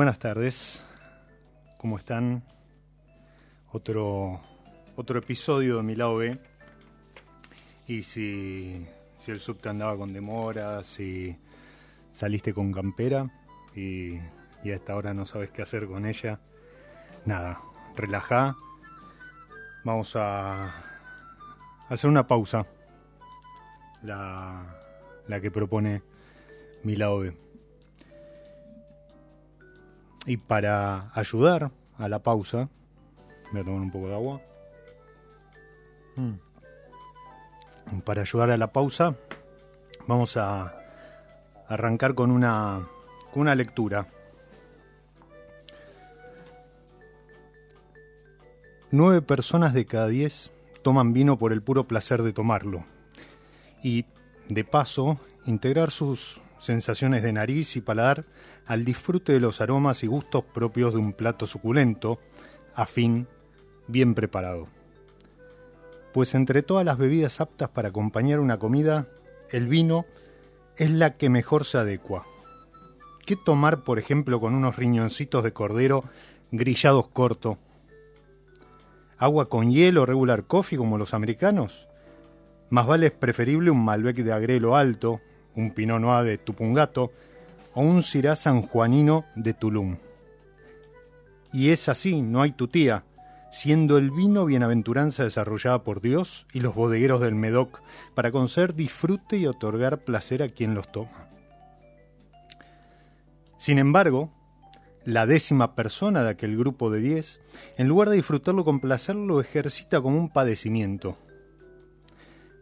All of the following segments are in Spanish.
Buenas tardes, ¿cómo están? Otro, otro episodio de mi lado B. Y si, si el subte andaba con demora, si saliste con campera y, y a esta no sabes qué hacer con ella, nada, relajá. Vamos a hacer una pausa, la, la que propone mi lado B. Y para ayudar a la pausa, voy a tomar un poco de agua. Mm. Para ayudar a la pausa, vamos a arrancar con una, con una lectura. Nueve personas de cada diez toman vino por el puro placer de tomarlo. Y, de paso, integrar sus sensaciones de nariz y paladar al disfrute de los aromas y gustos propios de un plato suculento, afín, bien preparado. Pues entre todas las bebidas aptas para acompañar una comida, el vino es la que mejor se adecua. ¿Qué tomar, por ejemplo, con unos riñoncitos de cordero grillados corto? ¿Agua con hielo regular coffee como los americanos? Más vale es preferible un Malbec de agrelo alto, un Pinot Noir de Tupungato, o un Syrah sanjuanino de Tulum. Y es así, no hay tutía, siendo el vino bienaventuranza desarrollada por Dios y los bodegueros del Medoc para conceder disfrute y otorgar placer a quien los toma. Sin embargo, la décima persona de aquel grupo de diez, en lugar de disfrutarlo con placer, lo ejercita como un padecimiento.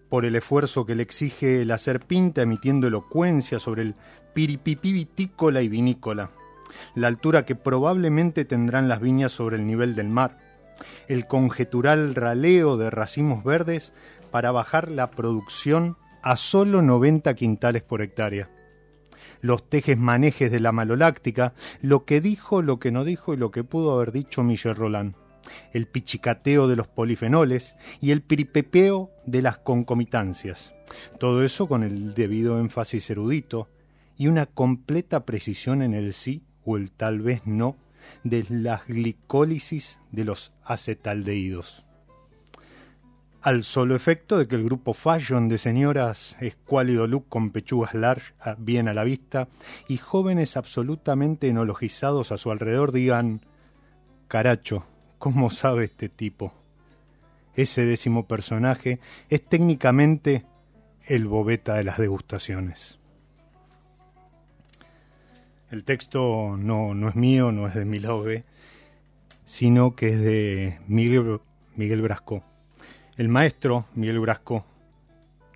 Por el esfuerzo que le exige el hacer pinta emitiendo elocuencia sobre el piripipí vitícola y vinícola, la altura que probablemente tendrán las viñas sobre el nivel del mar, el conjetural raleo de racimos verdes para bajar la producción a solo 90 quintales por hectárea. Los tejes manejes de la maloláctica, lo que dijo, lo que no dijo y lo que pudo haber dicho Michel Roland, el pichicateo de los polifenoles y el piripepeo de las concomitancias. Todo eso con el debido énfasis erudito, y una completa precisión en el sí o el tal vez no de las glicólisis de los acetaldehídos. Al solo efecto de que el grupo fashion de señoras escuálido look con pechugas large bien a la vista y jóvenes absolutamente enologizados a su alrededor digan Caracho, ¿cómo sabe este tipo? Ese décimo personaje es técnicamente el bobeta de las degustaciones. El texto no, no es mío, no es de mi sino que es de Miguel, Miguel Brasco. El maestro Miguel Brasco,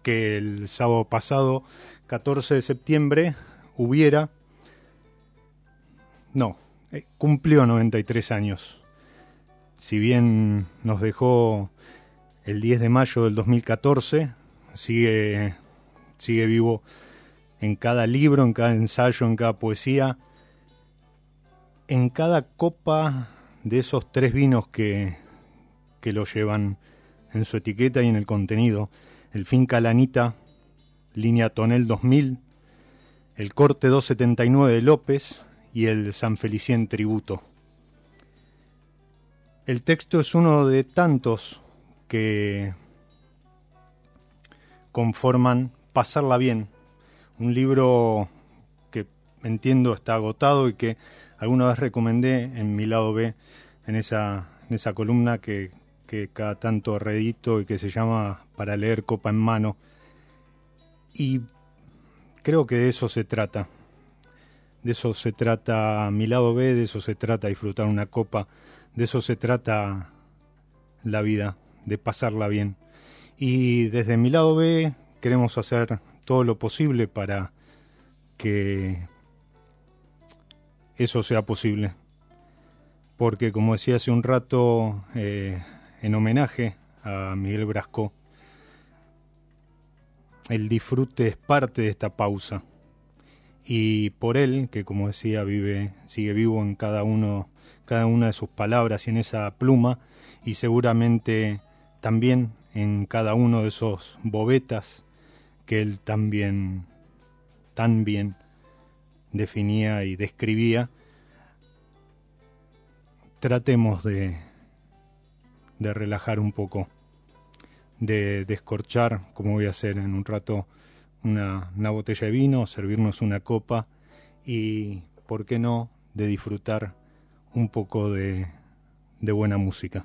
que el sábado pasado, 14 de septiembre, hubiera... No, eh, cumplió 93 años. Si bien nos dejó el 10 de mayo del 2014, sigue, sigue vivo en cada libro, en cada ensayo, en cada poesía, en cada copa de esos tres vinos que, que lo llevan en su etiqueta y en el contenido. El Finca Lanita, línea Tonel 2000, el Corte 279 de López y el San Felicien Tributo. El texto es uno de tantos que conforman Pasarla Bien, un libro que entiendo está agotado y que alguna vez recomendé en mi lado B, en esa, en esa columna que, que cada tanto reedito y que se llama Para leer copa en mano. Y creo que de eso se trata. De eso se trata mi lado B, de eso se trata disfrutar una copa, de eso se trata la vida, de pasarla bien. Y desde mi lado B queremos hacer todo lo posible para que eso sea posible. Porque como decía hace un rato, eh, en homenaje a Miguel Brasco, el disfrute es parte de esta pausa. Y por él, que como decía, vive, sigue vivo en cada uno, cada una de sus palabras y en esa pluma, y seguramente también en cada uno de esos bobetas que él también tan bien definía y describía, tratemos de, de relajar un poco de descorchar, como voy a hacer en un rato, una, botella de vino, servirnos una copa y, ¿por qué no?, de disfrutar un poco de buena música.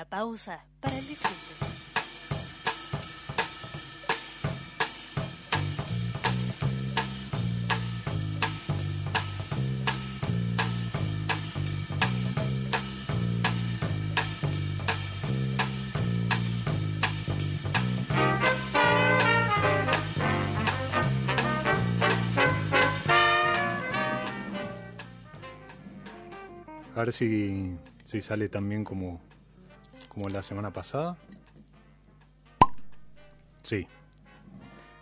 Una pausa para el disfrute. A ver si, si sale también como, como la semana pasada. Sí.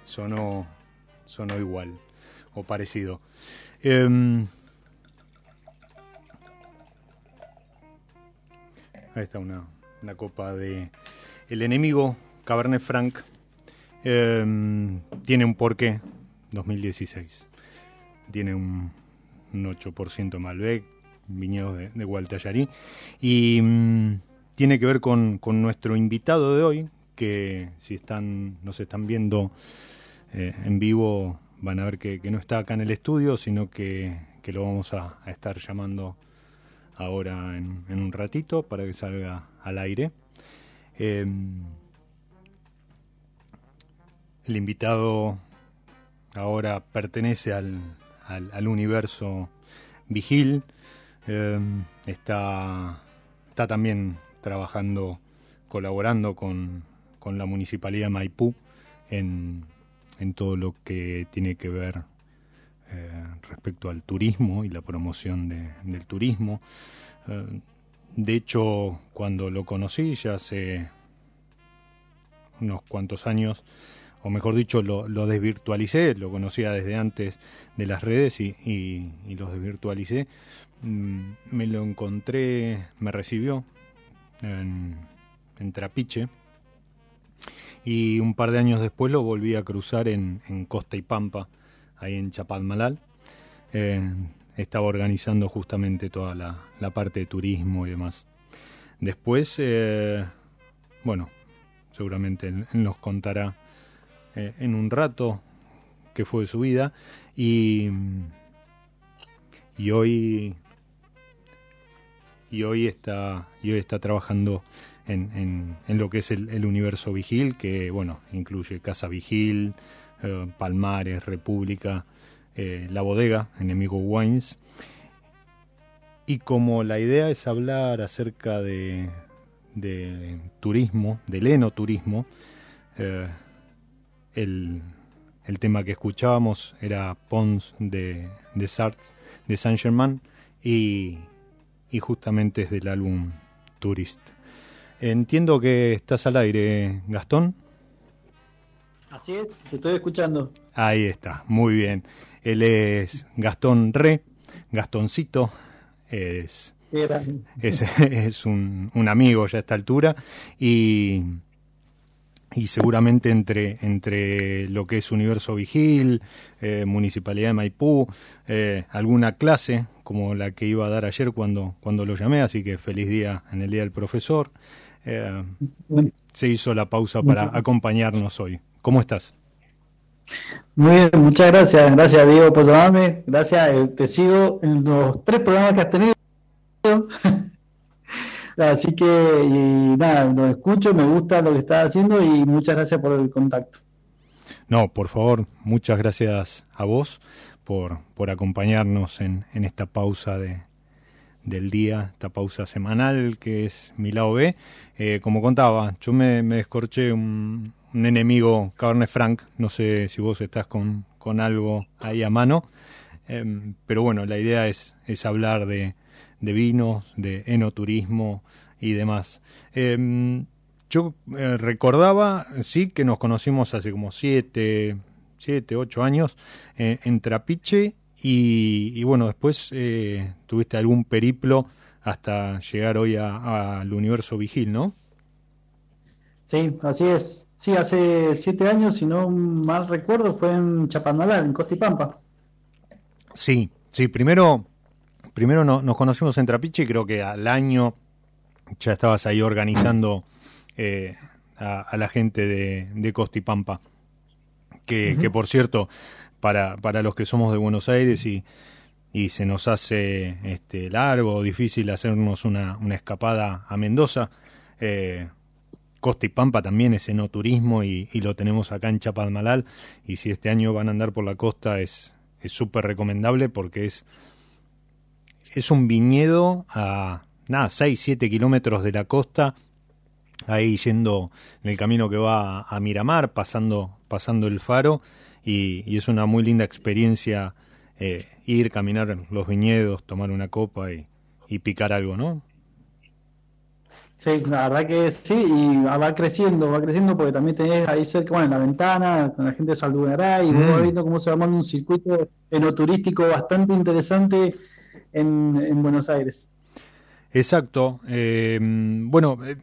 Sonó, sonó igual o parecido. Em, ahí está una, una copa de El enemigo, Cabernet Franc. Em, tiene un porqué 2016. Tiene un, un 8% Malbec, viñedos de, de Gualtallarí. Y mm, tiene que ver con, nuestro invitado de hoy, que si están nos están viendo eh, en vivo van a ver que, no está acá en el estudio, sino que, que lo vamos a, estar llamando ahora en, un ratito para que salga al aire. Eh, el invitado ahora pertenece al, al, universo Vigil. Eh, está, está también trabajando, colaborando con, con la Municipalidad de Maipú en, en, todo lo que tiene que ver eh, respecto al turismo y la promoción de, del turismo. Eh, de hecho, cuando lo conocí ya hace unos cuantos años, o mejor dicho, lo, desvirtualicé, lo conocía desde antes de las redes y, y, y lo desvirtualicé. Mm, me lo encontré, me recibió en, Trapiche y un par de años después lo volví a cruzar en, Costa y Pampa, ahí en Chapadmalal. Eh, estaba organizando justamente toda la, la, parte de turismo y demás. Después, eh, bueno, seguramente él, nos contará eh, en un rato que fue su vida y, y hoy y hoy está hoy está trabajando en, en, lo que es el, universo Vigil que bueno incluye Casa Vigil eh, Palmares República eh, la bodega Enemigo Wines. Y como la idea es hablar acerca de, de turismo del enoturismo eh, el, el, tema que escuchábamos era Pons de, de Sartre, de Saint Germain, y, y, justamente es del álbum Tourist. Entiendo que estás al aire, Gastón. Así es, te estoy escuchando. Ahí está, muy bien. Él es Gastón Re, Gastoncito, es, es, es un, un, amigo ya a esta altura, y y seguramente entre, entre lo que es Universo Vigil, eh, Municipalidad de Maipú, eh, alguna clase como la que iba a dar ayer cuando, cuando lo llamé, así que feliz día en el Día del Profesor. Eh, se hizo la pausa para acompañarnos hoy. ¿Cómo estás? Muy bien, muchas gracias. Gracias Diego por llamarme. Gracias, eh, te sigo en los tres programas que has tenido. Así que, nada, lo escucho, me gusta lo que estás haciendo y muchas gracias por el contacto. No, por favor, muchas gracias a vos por, por acompañarnos en, en esta pausa de, del día, esta pausa semanal que es mi lado B. Eh, como contaba, yo me, me descorché un, un, enemigo Cabernet Franc, no sé si vos estás con, con algo ahí a mano, eh, pero bueno, la idea es, es hablar de, de vinos, de enoturismo y demás. Eh, yo eh, recordaba, sí, que nos conocimos hace como siete, siete ocho años eh, en Trapiche y, y, bueno, después eh, tuviste algún periplo hasta llegar hoy al universo Vigil, ¿no? Sí, así es. Sí, hace siete años, si no mal recuerdo, fue en Chapanalal, en Costipampa. Sí, sí, primero primero no, nos conocimos en Trapiche y creo que al año ya estabas ahí organizando eh, a, a, la gente de, de Costipampa. Que, uh -huh. que por cierto, para, para los que somos de Buenos Aires y, y se nos hace este, largo o difícil hacernos una, una escapada a Mendoza, Eh, Costa y Pampa también es enoturismo y, y lo tenemos acá en Chapadmalal. Y si este año van a andar por la costa es súper recomendable porque es, es un viñedo a nada, 6, 7 kilómetros de la costa, ahí yendo en el camino que va a Miramar, pasando, pasando el faro. Y, y es una muy linda experiencia eh, ir, caminar los viñedos, tomar una copa y, y picar algo, ¿no? Sí, la verdad que sí, y va creciendo, va creciendo porque también tenés ahí cerca, bueno, en la ventana, con la gente de Saldugará, y vos Mm. viendo cómo se va armando un circuito enoturístico bastante interesante en, en Buenos Aires. Exacto. eh, bueno, eh,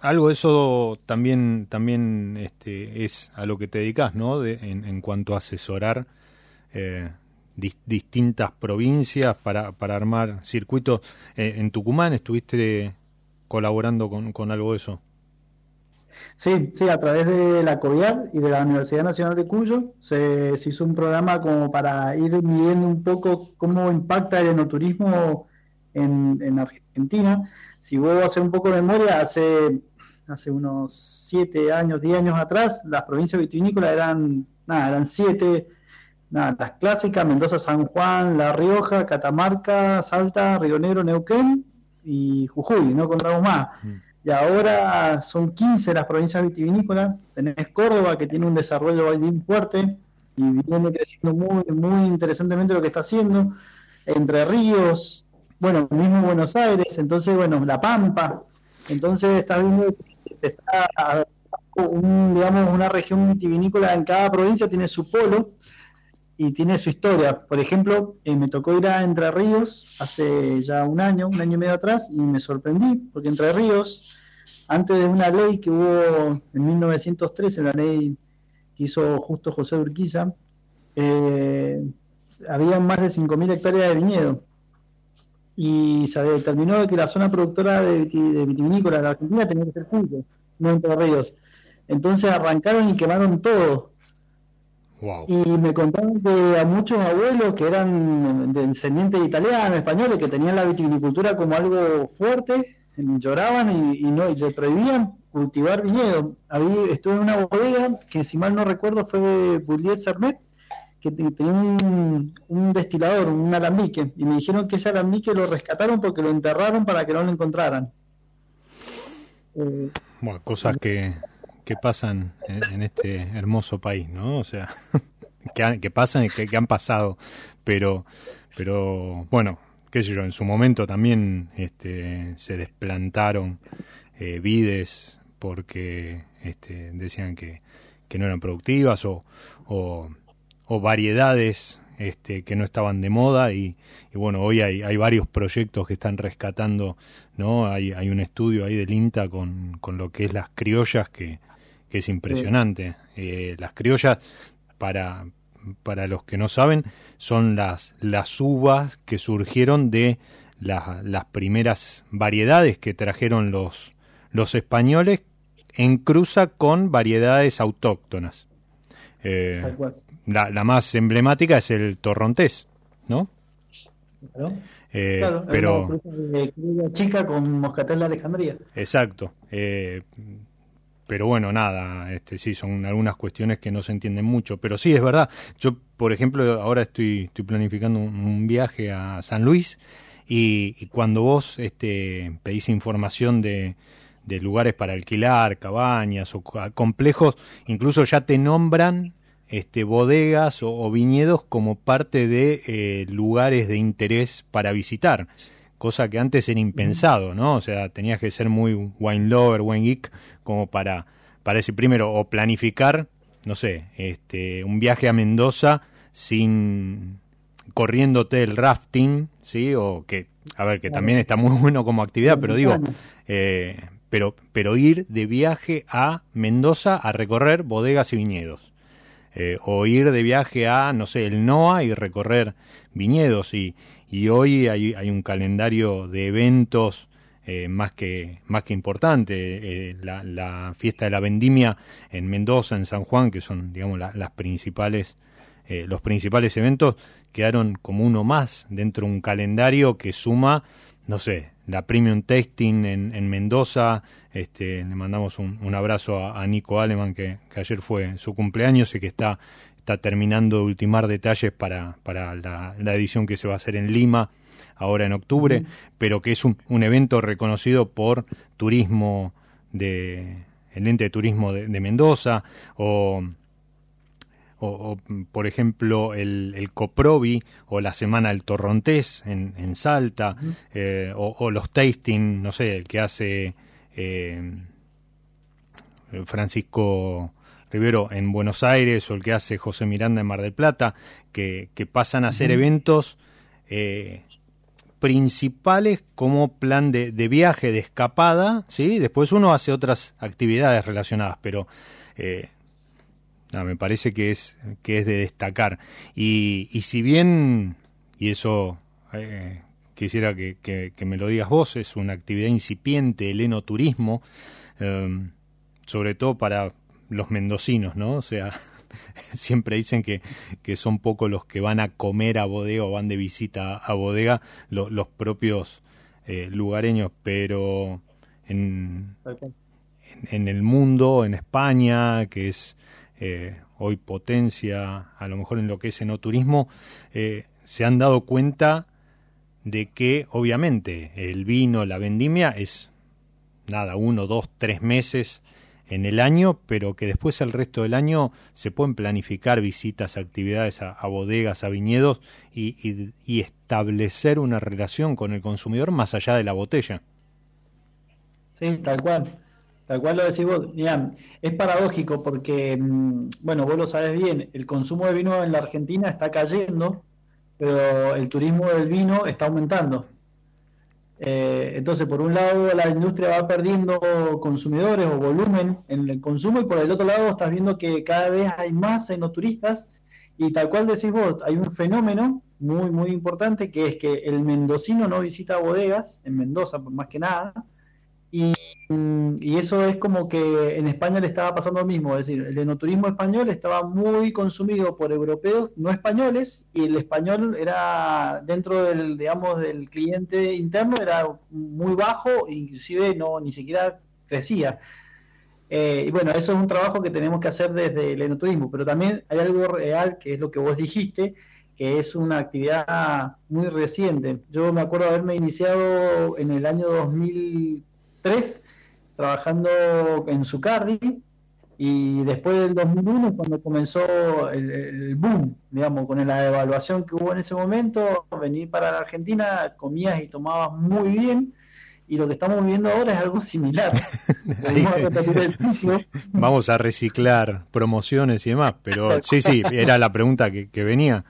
algo de eso también, también este, es a lo que te dedicas, ¿no? De- en, cuanto a asesorar eh, dis- distintas provincias para, para armar circuitos. En Tucumán estuviste colaborando con, con algo de eso. Sí, sí, a través de la COVIAR y de la Universidad Nacional de Cuyo se, hizo un programa como para ir midiendo un poco cómo impacta el enoturismo en, en Argentina. Si vuelvo a hacer un poco de memoria, hace, hace unos siete años, diez años atrás, las provincias vitivinícolas eran, nada, eran siete, nada, las clásicas, Mendoza, San Juan, La Rioja, Catamarca, Salta, Río Negro, Neuquén y Jujuy, no contamos más. Y ahora son 15 las provincias vitivinícolas. Tenés Córdoba, que tiene un desarrollo bien fuerte y viene creciendo muy, muy interesantemente lo que está haciendo. Entre Ríos, bueno, mismo Buenos Aires, entonces, bueno, La Pampa. Entonces, está viendo que se está, un, digamos, una región vitivinícola en cada provincia tiene su polo y tiene su historia. Por ejemplo, eh, me tocó ir a Entre Ríos hace ya un año, un año y medio atrás, y me sorprendí, porque Entre Ríos, antes de una ley que hubo en 1913, una ley que hizo justo José Urquiza, eh, había más de 5.000 hectáreas de viñedo. Y se determinó que la zona productora de, viti- de vitivinícola de la Argentina tenía que ser Cuyo, no Entre Ríos. Entonces arrancaron y quemaron todo. Wow. Y me contaron que a muchos abuelos que eran de descendientes italianos, españoles, que tenían la vitivinicultura como algo fuerte, lloraban y, y no y le prohibían cultivar viñedo. Había, estuve en una bodega que, si mal no recuerdo, fue de Boulier Sermet, que te- tenía un, un destilador, un alambique, y me dijeron que ese alambique lo rescataron porque lo enterraron para que no lo encontraran. Eh, Bueno, cosas que, que pasan en, este hermoso país, ¿no? O sea, que, pasan y que, han pasado, pero, pero bueno, qué sé yo, en su momento también este, se desplantaron eh, vides porque este, decían que, que no eran productivas o, o, o variedades este, que no estaban de moda y, y bueno, hoy hay, hay varios proyectos que están rescatando, ¿no? Hay, hay un estudio ahí del INTA con, con lo que es las criollas que, que es impresionante. Eh, las criollas, para, para los que no saben, son las, las uvas que surgieron de la- las primeras variedades que trajeron los, los españoles en cruza con variedades autóctonas. Eh, la, la más emblemática es el torrontés, ¿no? Claro. Eh, Claro, pero de chica con moscatel de Alejandría. Exacto. eh, pero bueno, nada, este, sí, son algunas cuestiones que no se entienden mucho. Pero sí, es verdad. Yo, por ejemplo, ahora estoy, estoy planificando un, un viaje a San Luis y, y cuando vos este, pedís información de, de lugares para alquilar, cabañas o complejos, incluso ya te nombran este, bodegas o, o viñedos como parte de eh, lugares de interés para visitar cosa que antes era impensado, ¿no? O sea, tenías que ser muy wine lover, wine geek, como para, para decir primero, o planificar, no sé, este, un viaje a Mendoza sin corriéndote el rafting, ¿sí? O que, a ver, que también está muy bueno como actividad, pero digo, eh, pero, pero ir de viaje a Mendoza a recorrer bodegas y viñedos. Eh, o ir de viaje a, no sé, el NOA y recorrer viñedos. Y, y hoy hay, hay un calendario de eventos eh, más, que, más que importante. Eh, la, fiesta de la vendimia en Mendoza, en San Juan, que son, digamos, la- las principales, eh, los principales eventos, quedaron como uno más dentro de un calendario que suma, no sé, la Premium Tasting en, Mendoza. Este, le mandamos un, abrazo a, Nico Aleman, que, ayer fue su cumpleaños y que está, está terminando de ultimar detalles para, para la, edición que se va a hacer en Lima ahora en octubre, pero que es un, un, evento reconocido por turismo de el ente de turismo de, de Mendoza o o, por ejemplo el, el, Coprobi o la Semana del Torrontés en, en Salta, eh, o, los tasting, no sé, el que hace eh, Francisco Rivero en Buenos Aires o el que hace José Miranda en Mar del Plata, que, que pasan a ser eventos eh, principales como plan de, de, viaje, de escapada, ¿sí? Después uno hace otras actividades relacionadas, pero me parece que es, que es de destacar. Y, y si bien, y eso eh, quisiera que, que, me lo digas vos, es una actividad incipiente, el enoturismo, sobre todo para los mendocinos, ¿no? O sea, siempre dicen que, que son pocos los que van a comer a bodega o van de visita a bodega, los propios eh, lugareños, pero en, en el mundo, en España, que es eh, hoy potencia, a lo mejor en lo que es enoturismo, eh, se han dado cuenta de que obviamente el vino, la vendimia es nada, uno, dos, tres meses en el año, pero que después el resto del año se pueden planificar visitas, actividades a, bodegas, a viñedos y, establecer una relación con el consumidor más allá de la botella. Sí, tal cual. Tal cual lo decís vos, mira, es paradójico porque, mm, bueno, vos lo sabes bien, el consumo de vino en la Argentina está cayendo, pero el turismo del vino está aumentando. Eh, entonces, por un lado, la industria va perdiendo consumidores o volumen en el consumo y por el otro lado estás viendo que cada vez hay más enoturistas y tal cual decís vos, hay un fenómeno muy, muy importante que es que el mendocino no visita bodegas, en Mendoza por más que nada, y, eso es como que en España le estaba pasando lo mismo, es decir, el enoturismo español estaba muy consumido por europeos no españoles y el español era dentro del, digamos, del cliente interno era muy bajo, inclusive no ni siquiera crecía. Eh, y bueno, eso es un trabajo que tenemos que hacer desde el enoturismo, pero también hay algo real que es lo que vos dijiste, que es una actividad muy reciente. Yo me acuerdo haberme iniciado en el año 2000 tres trabajando en Zucardi y después del 2001 cuando comenzó el, boom, digamos, con la evaluación que hubo en ese momento, venir para la Argentina, comías y tomabas muy bien y lo que estamos viendo ahora es algo similar. Vamos a reciclar promociones y demás, pero sí, sí, era la pregunta que, que venía.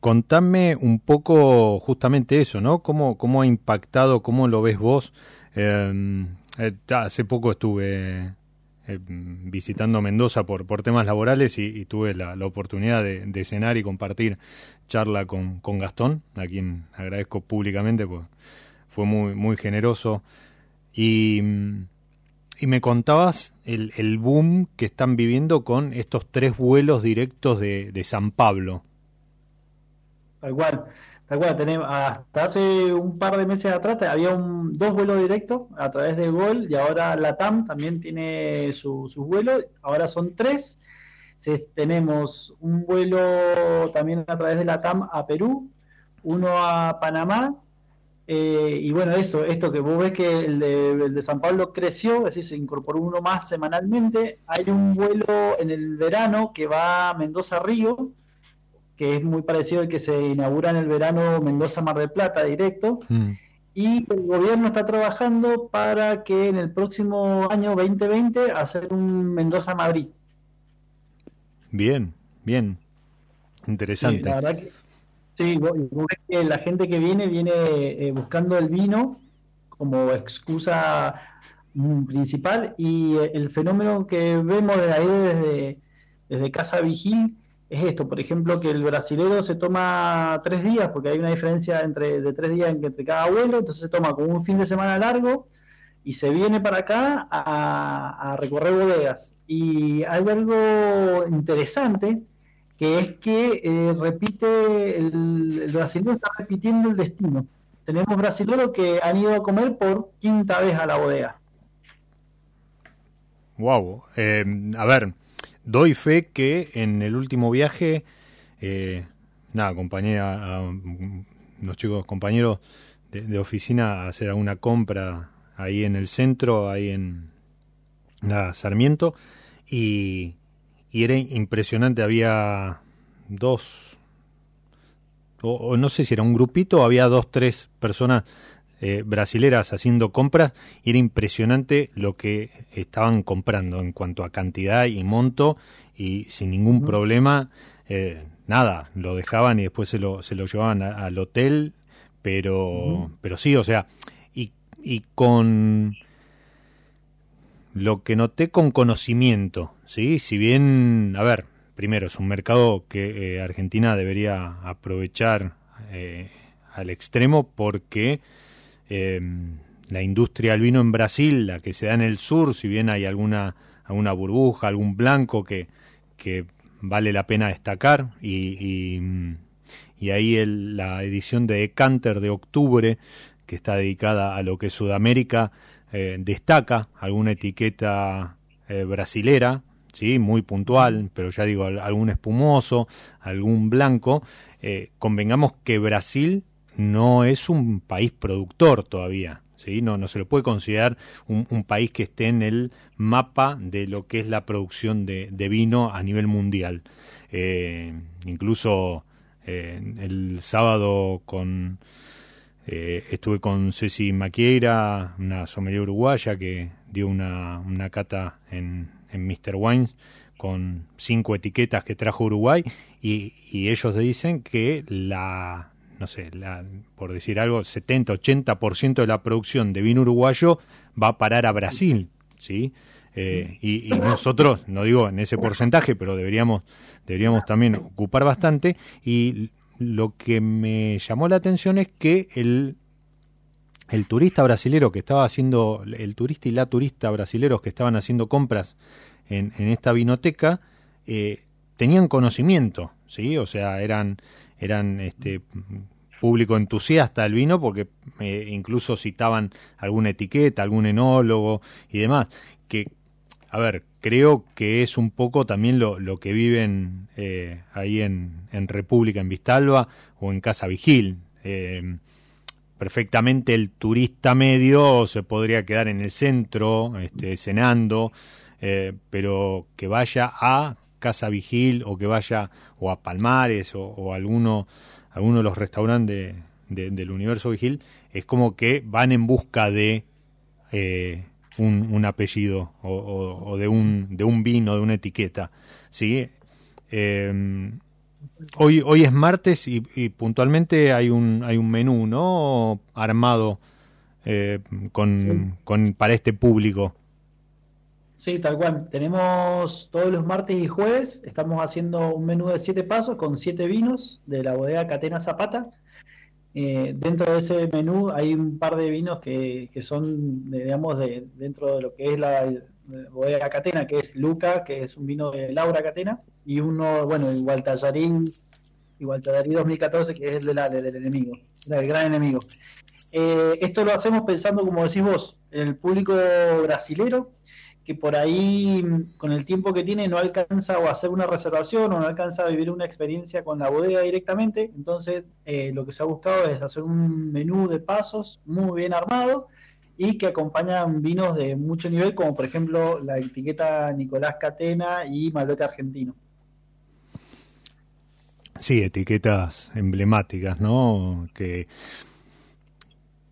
Contame un poco justamente eso, ¿no? ¿Cómo, cómo ha impactado, cómo lo ves vos? Em, eh, hace poco estuve eh, visitando Mendoza por, por temas laborales y, tuve la, oportunidad de, cenar y compartir charla con, con, Gastón, a quien agradezco públicamente, pues fue muy, muy generoso. Y, y me contabas el, el, boom que están viviendo con estos tres vuelos directos de, de San Pablo. Tal cual, tal cual. Tenemos, hasta hace un par de meses atrás había un, dos vuelos directos a través de Gol y ahora la TAM también tiene sus vuelos. Ahora son tres. tenemos un vuelo también a través de la TAM a Perú, uno a Panamá. Eh, y bueno, eso, esto que vos ves que el de, el de San Pablo creció, es decir, se incorporó uno más semanalmente. Hay un vuelo en el verano que va a Mendoza Río, que es muy parecido al que se inaugura en el verano Mendoza-Mar del Plata directo. Mm. Y el gobierno está trabajando para que en el próximo año 2020 hacer un Mendoza-Madrid. Bien, bien. Interesante. Sí, la verdad que, sí, la gente que viene viene eh, buscando el vino como excusa mm, principal y eh, el fenómeno que vemos de ahí desde, desde Casa Vigil es esto, por ejemplo, que el brasilero se toma tres días, porque hay una diferencia entre de tres días entre cada vuelo, entonces se toma como un fin de semana largo y se viene para acá a, recorrer bodegas. Y hay algo interesante que es que eh, repite, el, el brasileño está repitiendo el destino. Tenemos brasileños que han ido a comer por quinta vez a la bodega. Wow. Eh, a ver, doy fe que en el último viaje, eh, nada, acompañé a, los chicos compañeros de, oficina a hacer alguna compra ahí en el centro, ahí en la Sarmiento, y era impresionante, había dos, o, no sé si era un grupito, había dos, tres personas eh, brasileras haciendo compras y era impresionante lo que estaban comprando en cuanto a cantidad y monto y sin ningún problema, eh, nada, lo dejaban y después se lo, se lo llevaban al hotel, pero, pero sí, o sea, y, y con lo que noté con conocimiento, ¿sí? Si bien, a ver, primero, es un mercado que eh, Argentina debería aprovechar eh, al extremo porque em, la industria del vino en Brasil, la que se da en el sur, si bien hay alguna, alguna burbuja, algún blanco que, que vale la pena destacar, y, y, ahí la edición de Decanter de octubre, que está dedicada a lo que es Sudamérica, eh, destaca alguna etiqueta eh, brasilera, ¿sí? muy puntual, pero ya digo, algún espumoso, algún blanco. Eh, convengamos que Brasil no es un país productor todavía. ¿sí? No, no se lo puede considerar un, país que esté en el mapa de lo que es la producción de, vino a nivel mundial. incluso el sábado con eh, estuve con Ceci Maquiera, una sommelier uruguaya que dio una, una cata en, en Mr. Wines con cinco etiquetas que trajo Uruguay y ellos dicen que la, no sé, la, por decir algo, 70-80% de la producción de vino uruguayo va a parar a Brasil, ¿sí? Eh, y, y, nosotros, no digo en ese porcentaje, pero deberíamos, deberíamos también ocupar bastante y lo que me llamó la atención es que el, el turista brasilero que estaba haciendo, el turista y la turista brasileros que estaban haciendo compras en, en esta vinoteca, eh, tenían conocimiento, ¿sí? O sea, eran, eran este público entusiasta del vino porque eh, incluso citaban alguna etiqueta, algún enólogo y demás, que a ver, creo que es un poco también lo, lo que viven eh, ahí en, en, República, en Vistalba o en Casa Vigil. Eh, perfectamente el turista medio se podría quedar en el centro, este, cenando, pero que vaya a Casa Vigil o que vaya o a Palmares o, o alguno, alguno de los restaurantes del universo Vigil, es como que van en busca de un, apellido o, de, un, de un vino, de una etiqueta. ¿sí? Em, hoy, hoy es martes y, puntualmente hay un, hay un menú ¿no? armado eh, con, con, para este público. Sí, tal cual. Tenemos todos los martes y jueves, estamos haciendo un menú de siete pasos con siete vinos de la bodega Catena Zapata. Eh, dentro de ese menú hay un par de vinos que, que son, digamos, de, dentro de lo que es la bodega Catena, que es Luca, que es un vino de Laura Catena, y uno, bueno, igual Tallarín, igual Tallarín 2014, que es el de la, del enemigo, del gran enemigo. Eh, esto lo hacemos pensando, como decís vos, el público brasilero, que por ahí con el tiempo que tiene no alcanza o hacer una reservación o no alcanza a vivir una experiencia con la bodega directamente, entonces eh, lo que se ha buscado es hacer un menú de pasos muy bien armado y que acompañan vinos de mucho nivel, como por ejemplo la etiqueta Nicolás Catena y Malbec Argentino. Sí, etiquetas emblemáticas, ¿no? Que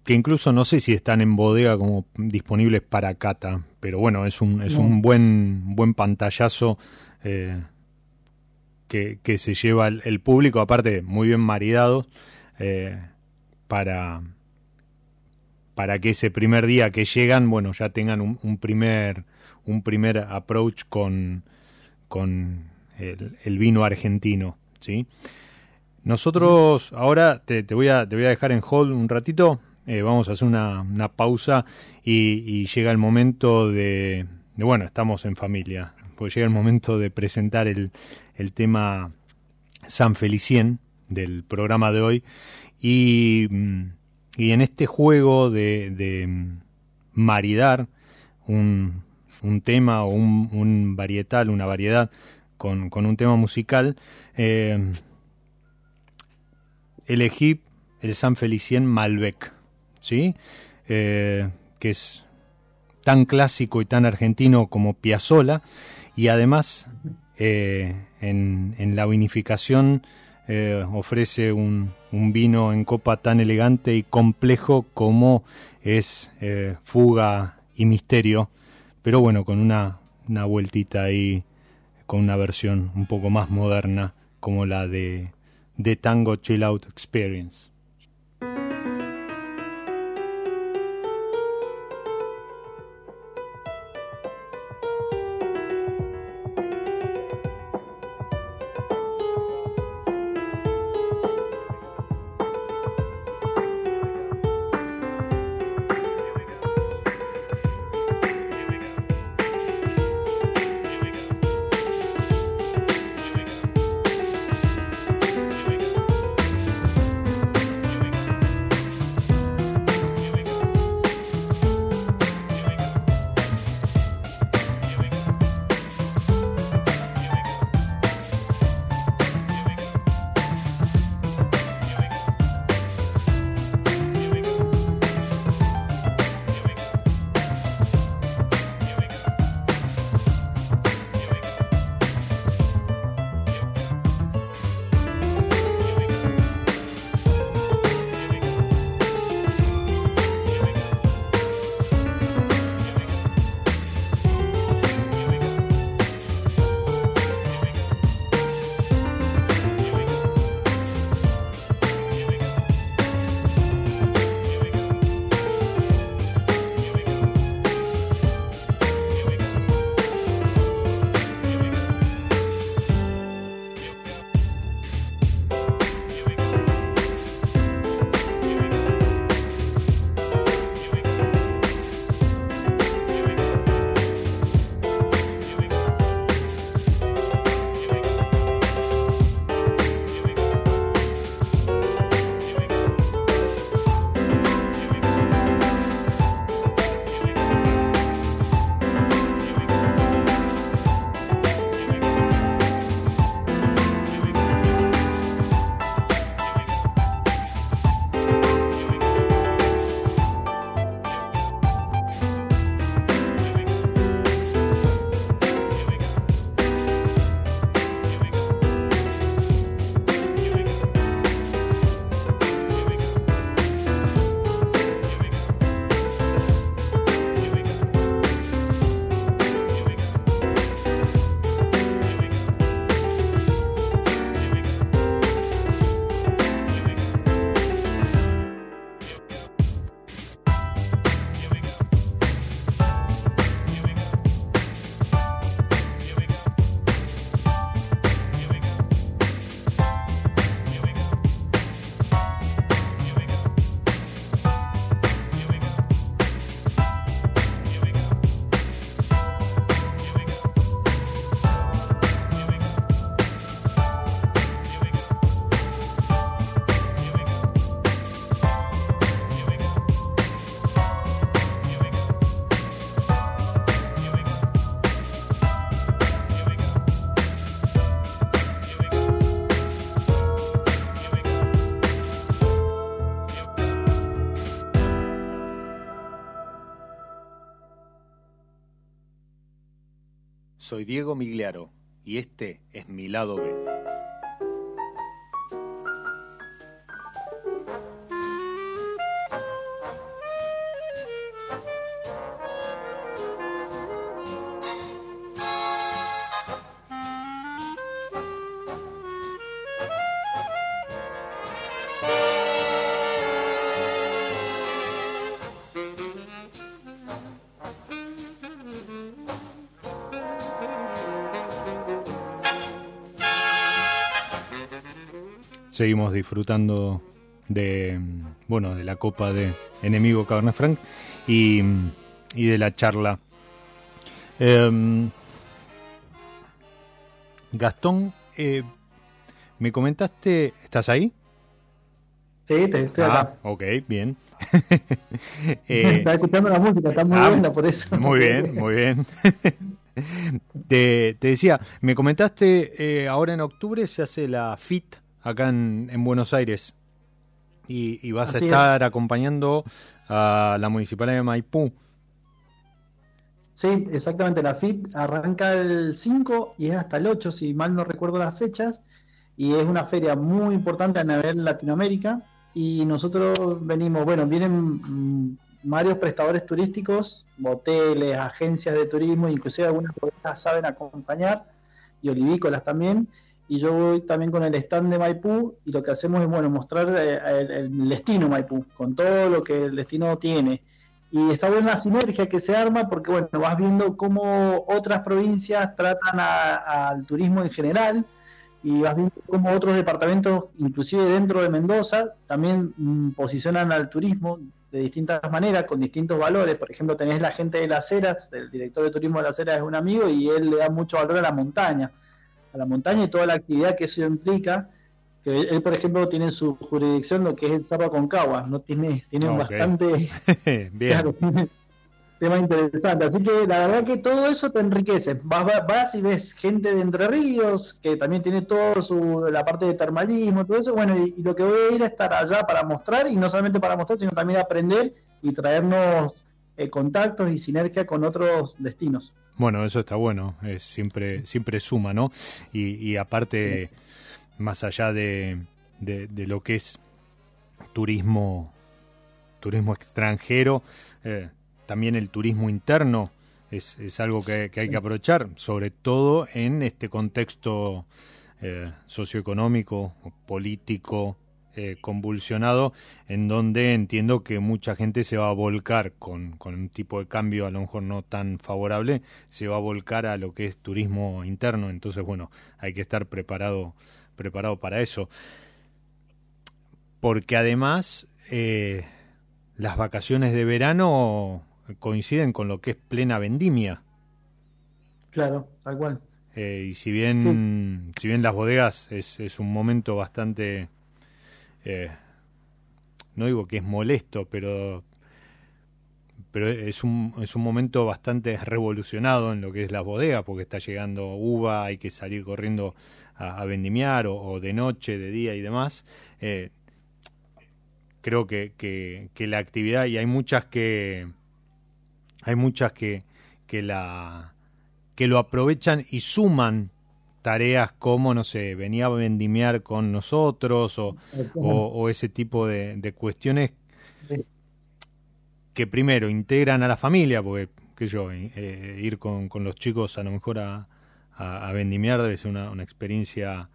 que incluso no sé si están en bodega como disponibles para cata, pero bueno, es un, es un buen, buen pantallazo eh, que, que, se lleva el, público, aparte muy bien maridado, eh, para, para que ese primer día que llegan, bueno, ya tengan un, primer, un primer approach con, con el, vino argentino, ¿sí? Nosotros ahora te, te, voy a, te voy a dejar en hold un ratito, eh, vamos a hacer una, pausa y, llega el momento de, bueno, estamos en familia, pues llega el momento de presentar el, tema San Felicien del programa de hoy. Y, mm, en este juego de, de mm, maridar un, un tema o un, un, varietal, una variedad con, con un tema musical, eh, elegí el San Felicien Malbec, ¿sí? Eh, que es tan clásico y tan argentino como Piazzolla, y además eh, en, la vinificación eh, ofrece un, vino en copa tan elegante y complejo como es Fuga y Misterio, pero bueno, con una, una vueltita ahí, con una versión un poco más moderna como la de, de Tango Chill Out Experience. Soy Diego Migliaro y este es mi lado B. seguimos disfrutando de bueno de la copa de enemigo Cabernet Franc y, y de la charla eh, Gastón eh, me comentaste, ¿estás ahí? Sí, estoy ah, acá. Ok, bien. eh, Estaba escuchando la música, está muy ah, buena por eso. Muy bien, muy bien. te, decía, me comentaste, eh, ahora en octubre se hace la FIT acá en, Buenos Aires. Y, vas a estar acompañando a la Municipalidad de Maipú. Sí, exactamente, la FIT arranca el 5 y es hasta el 8, si mal no recuerdo las fechas, y es una feria muy importante a nivel Latinoamérica. Y nosotros venimos, bueno, vienen mm, varios prestadores turísticos, hoteles, agencias de turismo, inclusive algunas bodegas saben acompañar, y olivícolas también, y yo voy también con el stand de Maipú, y lo que hacemos es, bueno, mostrar eh, el, destino Maipú, con todo lo que el destino tiene. Y está buena sinergia que se arma porque, bueno, vas viendo cómo otras provincias tratan al turismo en general, y vas viendo cómo otros departamentos, inclusive dentro de Mendoza, también mm, posicionan al turismo de distintas maneras, con distintos valores. Por ejemplo, tenés la gente de las Heras, el director de turismo de las Heras es un amigo y él le da mucho valor a la montaña, a la montaña y toda la actividad que eso implica. Que él, por ejemplo, tiene en su jurisdicción lo que es el Cerro Concagua, no tiene, tiene bastante. Bien tema interesante. Así que la verdad que todo eso te enriquece. Vas, vas, y ves gente de Entre Ríos, que también tiene toda su, la parte de termalismo, todo eso. Bueno, y, lo que voy a ir a estar allá para mostrar, y no solamente para mostrar, sino también aprender y traernos eh, contactos y sinergia con otros destinos. Bueno, eso está bueno, es siempre, siempre suma, ¿no? Y, aparte, más allá de, de, lo que es turismo, turismo extranjero, eh, también el turismo interno es, es algo que, hay que aprovechar, sobre todo en este contexto eh, socioeconómico, político, eh, convulsionado, en donde entiendo que mucha gente se va a volcar con, con, un tipo de cambio a lo mejor no tan favorable, se va a volcar a lo que es turismo interno, entonces bueno, hay que estar preparado, preparado para eso. Porque además eh, las vacaciones de verano coinciden con lo que es plena vendimia. Claro, tal cual. Eh, y si bien, si bien las bodegas es, es un momento bastante, eh, no digo que es molesto, pero, pero es un, es un momento bastante revolucionado en lo que es las bodegas, porque está llegando uva, hay que salir corriendo a, vendimiar, o, de noche, de día y demás. Eh, creo que, que la actividad, y hay muchas que hay muchas que, que, la, que lo aprovechan y suman tareas como, no sé, venía a vendimiar con nosotros o, o, ese tipo de, cuestiones que primero integran a la familia, porque, que yo, eh, ir con, con, los chicos a lo mejor a, a, vendimiar debe ser una, una experiencia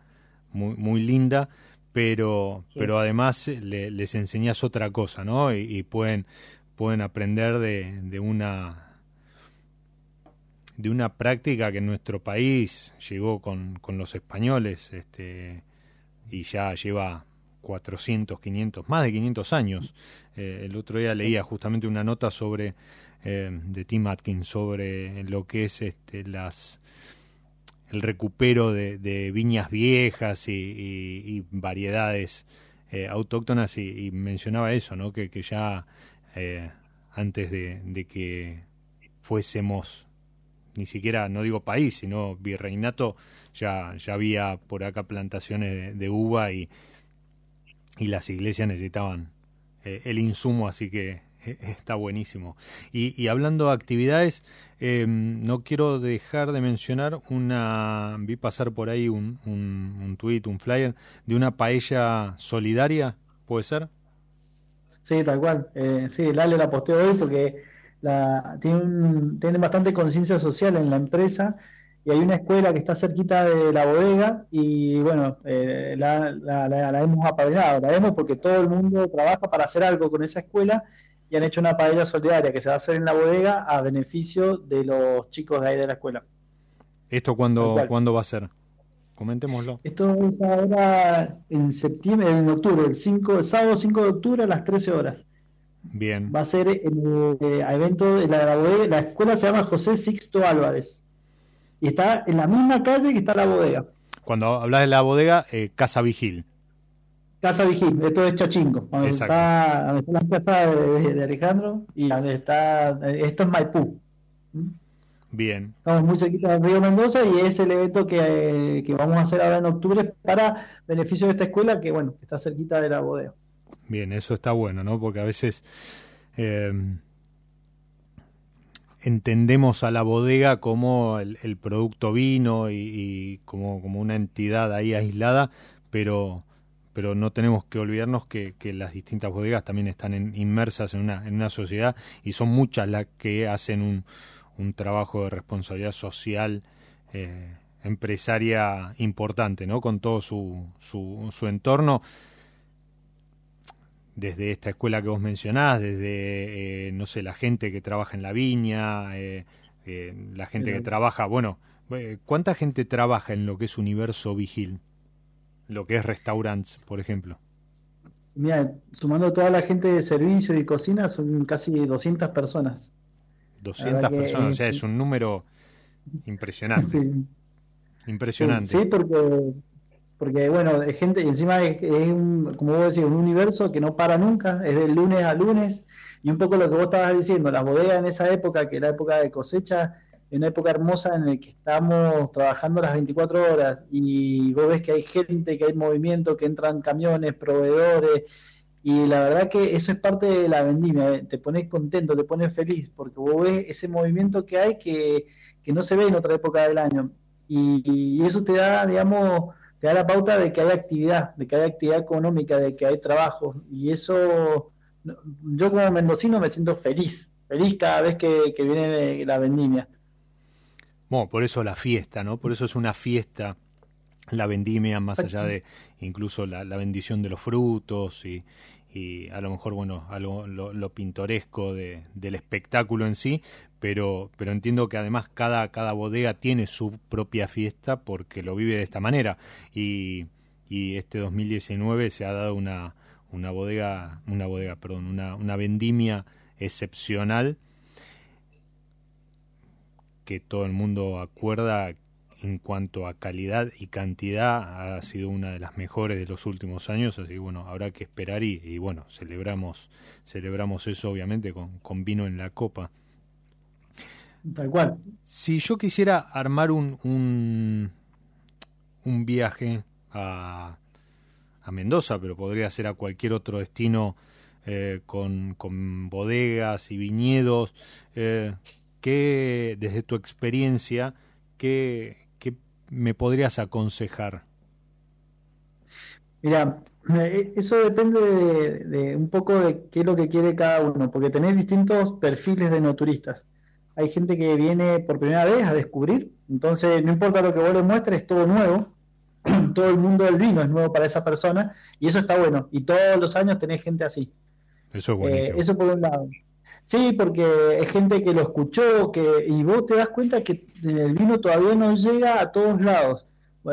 muy, muy linda, pero, pero además les enseñas otra cosa, ¿no? y pueden pueden aprender de, de una de una práctica que en nuestro país llegó con, con los españoles este, y ya lleva 400, 500, más de 500 años. Eh, el otro día leía justamente una nota sobre eh, de Tim Atkins sobre lo que es este, las el recupero de, de viñas viejas y, variedades eh, autóctonas y, y, mencionaba eso, ¿no? que, que ya antes de, que fuésemos ni siquiera, no digo país, sino virreinato, ya, ya había por acá plantaciones de, uva y, y las iglesias necesitaban eh, el insumo, así que está buenísimo. Y, hablando de actividades, em, no quiero dejar de mencionar una, vi pasar por ahí un, un, un tweet, un flyer, de una paella solidaria, ¿puede ser? Sí, tal cual. Eh, sí, el Ale la posteó hoy porque la, tienen, tienen bastante conciencia social en la empresa y hay una escuela que está cerquita de la bodega y bueno, eh, la, la, hemos apadrinado, la hemos porque todo el mundo trabaja para hacer algo con esa escuela y han hecho una paella solidaria que se va a hacer en la bodega a beneficio de los chicos de ahí de la escuela. ¿Esto cuándo, ¿cuándo va a ser? Comentémoslo. Esto es ahora en septiembre, en octubre, el, 5, el sábado 5 de octubre a las 13 horas. Bien. Va a ser el, eh, evento de la, la escuela se llama José Sixto Álvarez y está en la misma calle que está la bodega. cuando hablas de la bodega, eh, Casa Vigil. Casa Vigil, esto es Chachingo, donde está, la casa de, Alejandro y donde está, esto es Maipú. Bien. Estamos muy cerquita del Río Mendoza y es el evento que, vamos a hacer ahora en octubre para beneficio de esta escuela que, bueno, está cerquita de la bodega. Bien, eso está bueno, ¿no? Porque a veces eh, entendemos a la bodega como el, producto vino y, como, como, una entidad ahí aislada, pero, pero no tenemos que olvidarnos que, las distintas bodegas también están inmersas en una, en una sociedad y son muchas las que hacen un un trabajo de responsabilidad social eh, empresaria importante, ¿no? Con todo su, su, entorno desde esta escuela que vos mencionás, desde, eh, no sé, la gente que trabaja en la viña, eh, la gente que trabaja, bueno, ¿cuánta gente trabaja en lo que es Universo Vigil? Lo que es restaurantes, por ejemplo. Mira, sumando toda la gente de servicio y cocina, son casi 200 personas. 200 personas, o sea, es un número impresionante. Impresionante. Sí, porque, porque, bueno, hay gente, y encima es, un, como vos decís, un universo que no para nunca, es de lunes a lunes, y un poco lo que vos estabas diciendo, la bodega en esa época, que era época de cosecha, es una época hermosa en la que estamos trabajando las 24 horas, y vos ves que hay gente, que hay movimiento, que entran camiones, proveedores, y la verdad que eso es parte de la vendimia, eh, te pones contento, te pones feliz, porque vos ves ese movimiento que hay que, no se ve en otra época del año. Y, eso te da, digamos, te da la pauta de que hay actividad, de que hay actividad económica, de que hay trabajo. Y eso, yo como mendocino me siento feliz, feliz cada vez que, viene la vendimia. Bueno, por eso la fiesta, ¿no? Por eso es una fiesta la vendimia, más allá de incluso la, la bendición de los frutos y, y a lo mejor, bueno, algo lo, pintoresco de, del espectáculo en sí, pero, pero entiendo que además cada, cada bodega tiene su propia fiesta porque lo vive de esta manera. Y, y este 2019 se ha dado una, una bodega, una bodega, perdón, una, una vendimia excepcional que todo el mundo acuerda en cuanto a calidad y cantidad ha sido una de las mejores de los últimos años, así que bueno, habrá que esperar y, bueno, celebramos, celebramos eso obviamente con, con, vino en la copa. Tal cual. Si yo quisiera armar un, un, un viaje a, a, Mendoza, pero podría ser a cualquier otro destino eh, con, con, bodegas y viñedos, eh, ¿qué, desde tu experiencia, qué, me podrías aconsejar? Mira, eh, eso depende de, un poco de qué es lo que quiere cada uno, porque tenés distintos perfiles de no turistas. Hay gente que viene por primera vez a descubrir, entonces no importa lo que vos le muestres, es todo nuevo, todo el mundo del vino es nuevo para esa persona, y eso está bueno, y todos los años tenés gente así. Eso es buenísimo. Eh, eso por un lado. Sí, porque es gente que lo escuchó, que y vos te das cuenta que el vino todavía no llega a todos lados.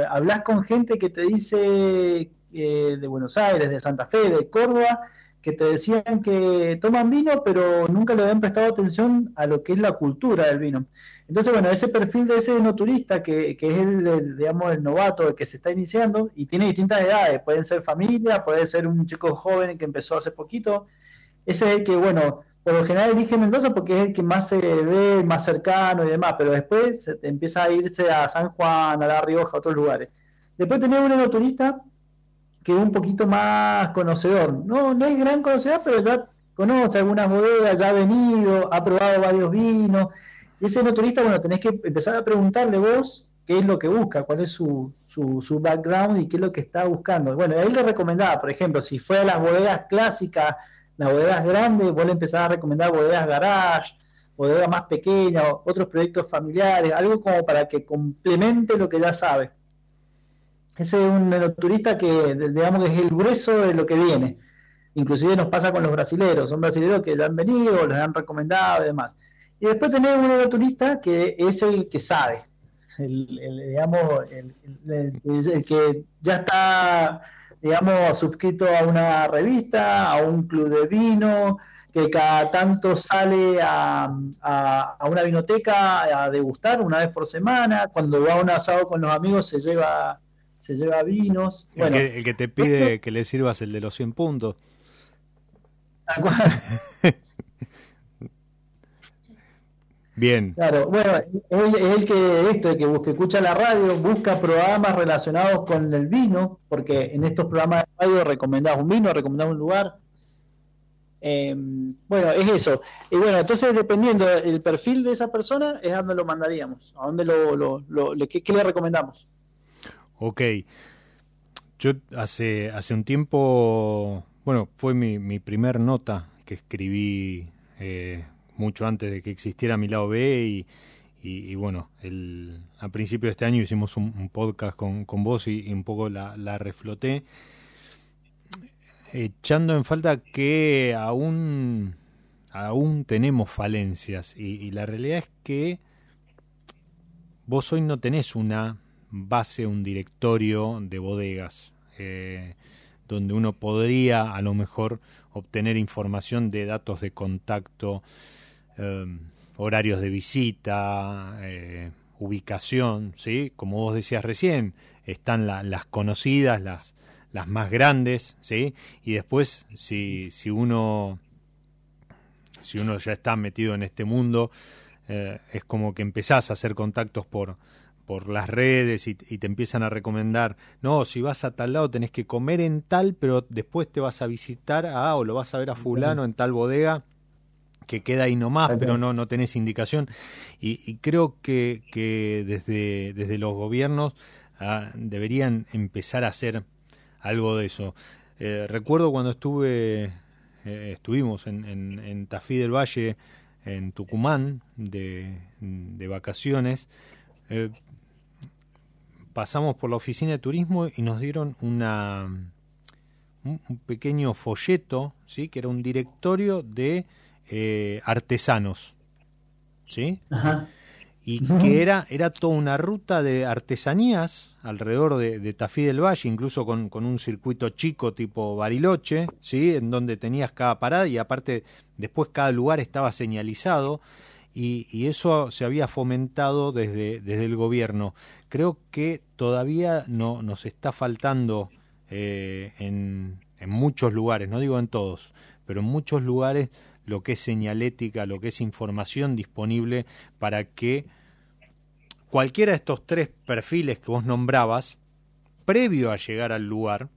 hablas con gente que te dice eh, de Buenos Aires, de Santa Fe, de Córdoba, que te decían que toman vino, pero nunca le habían prestado atención a lo que es la cultura del vino. Entonces, bueno, ese perfil de ese no turista, que, que es el, digamos, el novato, el que se está iniciando, y tiene distintas edades, pueden ser familia, puede ser un chico joven que empezó hace poquito, ese es el que, bueno, por lo general elige Mendoza porque es el que más se ve, más cercano y demás, pero después se empieza a irse a San Juan, a La Rioja, a otros lugares. Después tenemos un enoturista que es un poquito más conocedor. No, no es gran conocedor, pero ya conoce algunas bodegas, ya ha venido, ha probado varios vinos. Y ese enoturista, bueno, tenés que empezar a preguntarle vos qué es lo que busca, cuál es su, su, su background y qué es lo que está buscando. Bueno, él le recomendaba, por ejemplo, si fue a las bodegas clásicas las bodegas grandes, vos le empezás a recomendar bodegas garage, bodegas más pequeñas, otros proyectos familiares, algo como para que complemente lo que ya sabe. Ese es un enoturista que, digamos, es el grueso de lo que viene. Inclusive nos pasa con los brasileros, son brasileros que ya han venido, les han recomendado y demás. Y después tenemos un enoturista que es el que sabe, el, digamos, el que ya está digamos, suscrito a una revista, a un club de vino, que cada tanto sale a, a, una vinoteca a degustar una vez por semana, cuando va a un asado con los amigos se lleva se lleva vinos. El, que, te pide que le sirvas el de los 100 puntos. Bien. Claro, bueno, es el que este que, que escucha la radio, busca programas relacionados con el vino, porque en estos programas de radio recomendamos un vino, recomendamos un lugar. Eh, bueno, es eso. Y bueno, entonces dependiendo del perfil de esa persona, es a dónde lo mandaríamos, a dónde lo, lo, lo qué, le recomendamos. Ok. Yo hace, hace un tiempo, bueno, fue mi, mi primer nota que escribí eh, mucho antes de que existiera mi lado B y, y, bueno, el, a principio de este año hicimos un, podcast con, con vos y, un poco la, la, refloté, echando en falta que aún, aún tenemos falencias y, la realidad es que vos hoy no tenés una base, un directorio de bodegas. Eh, donde uno podría a lo mejor obtener información de datos de contacto, horarios de visita, eh, ubicación, ¿sí? Como vos decías recién, están las conocidas, las, las más grandes, ¿sí? Y después, si, si uno si uno ya está metido en este mundo, eh, es como que empezás a hacer contactos por, por las redes y, y, te empiezan a recomendar, no, si vas a tal lado tenés que comer en tal, pero después te vas a visitar a, o lo vas a ver a fulano en tal bodega que queda ahí nomás, pero no, no tenés indicación. Y, creo que, que, desde, desde los gobiernos ah, deberían empezar a hacer algo de eso. Eh, recuerdo cuando estuve, eh, estuvimos en, en, Tafí del Valle, en Tucumán, de, de vacaciones, eh, pasamos por la oficina de turismo y nos dieron una un pequeño folleto, ¿sí? que era un directorio de eh, artesanos, ¿sí? Y que era, era toda una ruta de artesanías alrededor de, Tafí del Valle, incluso con, un circuito chico tipo Bariloche, ¿sí? En donde tenías cada parada y aparte después cada lugar estaba señalizado. Y, eso se había fomentado desde, desde el gobierno. Creo que todavía no, nos está faltando eh, en, en muchos lugares, no digo en todos, pero en muchos lugares lo que es señalética, lo que es información disponible para que cualquiera de estos tres perfiles que vos nombrabas, previo a llegar al lugar,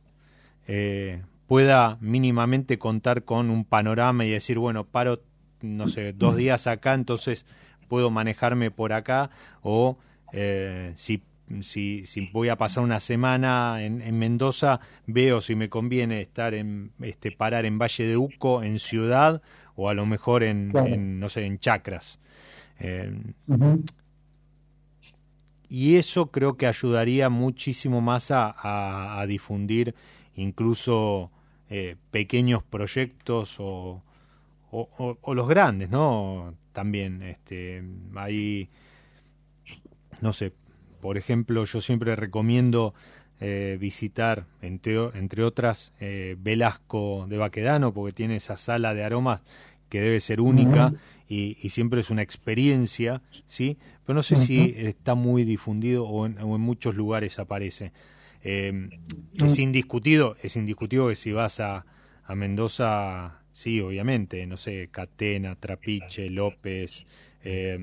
eh, pueda mínimamente contar con un panorama y decir, bueno, paro, no sé, dos días acá, entonces puedo manejarme por acá, o eh, si si, si voy a pasar una semana en, en, Mendoza, veo si me conviene estar en, este, parar en Valle de Uco, en Ciudad, o a lo mejor en, no sé, en Chacras. Eh, y eso creo que ayudaría muchísimo más a, a, difundir incluso eh, pequeños proyectos o, o, o, los grandes, ¿no? También, este, hay, no sé, por ejemplo, yo siempre recomiendo eh, visitar, entre, entre otras, eh, Velasco de Baquedano, porque tiene esa sala de aromas que debe ser única y, siempre es una experiencia, ¿sí? Pero no sé si está muy difundido o en, muchos lugares aparece. Em, es indiscutido, es indiscutido que si vas a, a Mendoza, sí, obviamente, no sé, Catena, Trapiche, López, eh,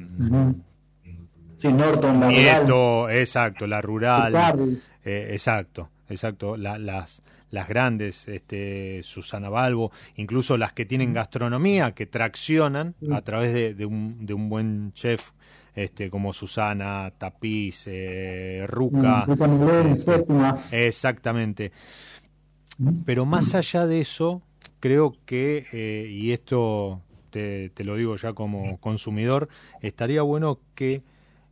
Sí, Norton, la rural. exacto, la rural. Eh, exacto, exacto. las, las grandes, este, Susana Balbo, incluso las que tienen gastronomía, que traccionan a través de, un, de un buen chef este, como Susana, Tapiz, eh, Ruca. Mm, eh, exactamente. Pero más allá de eso, creo que, y esto te, te, lo digo ya como consumidor, estaría bueno que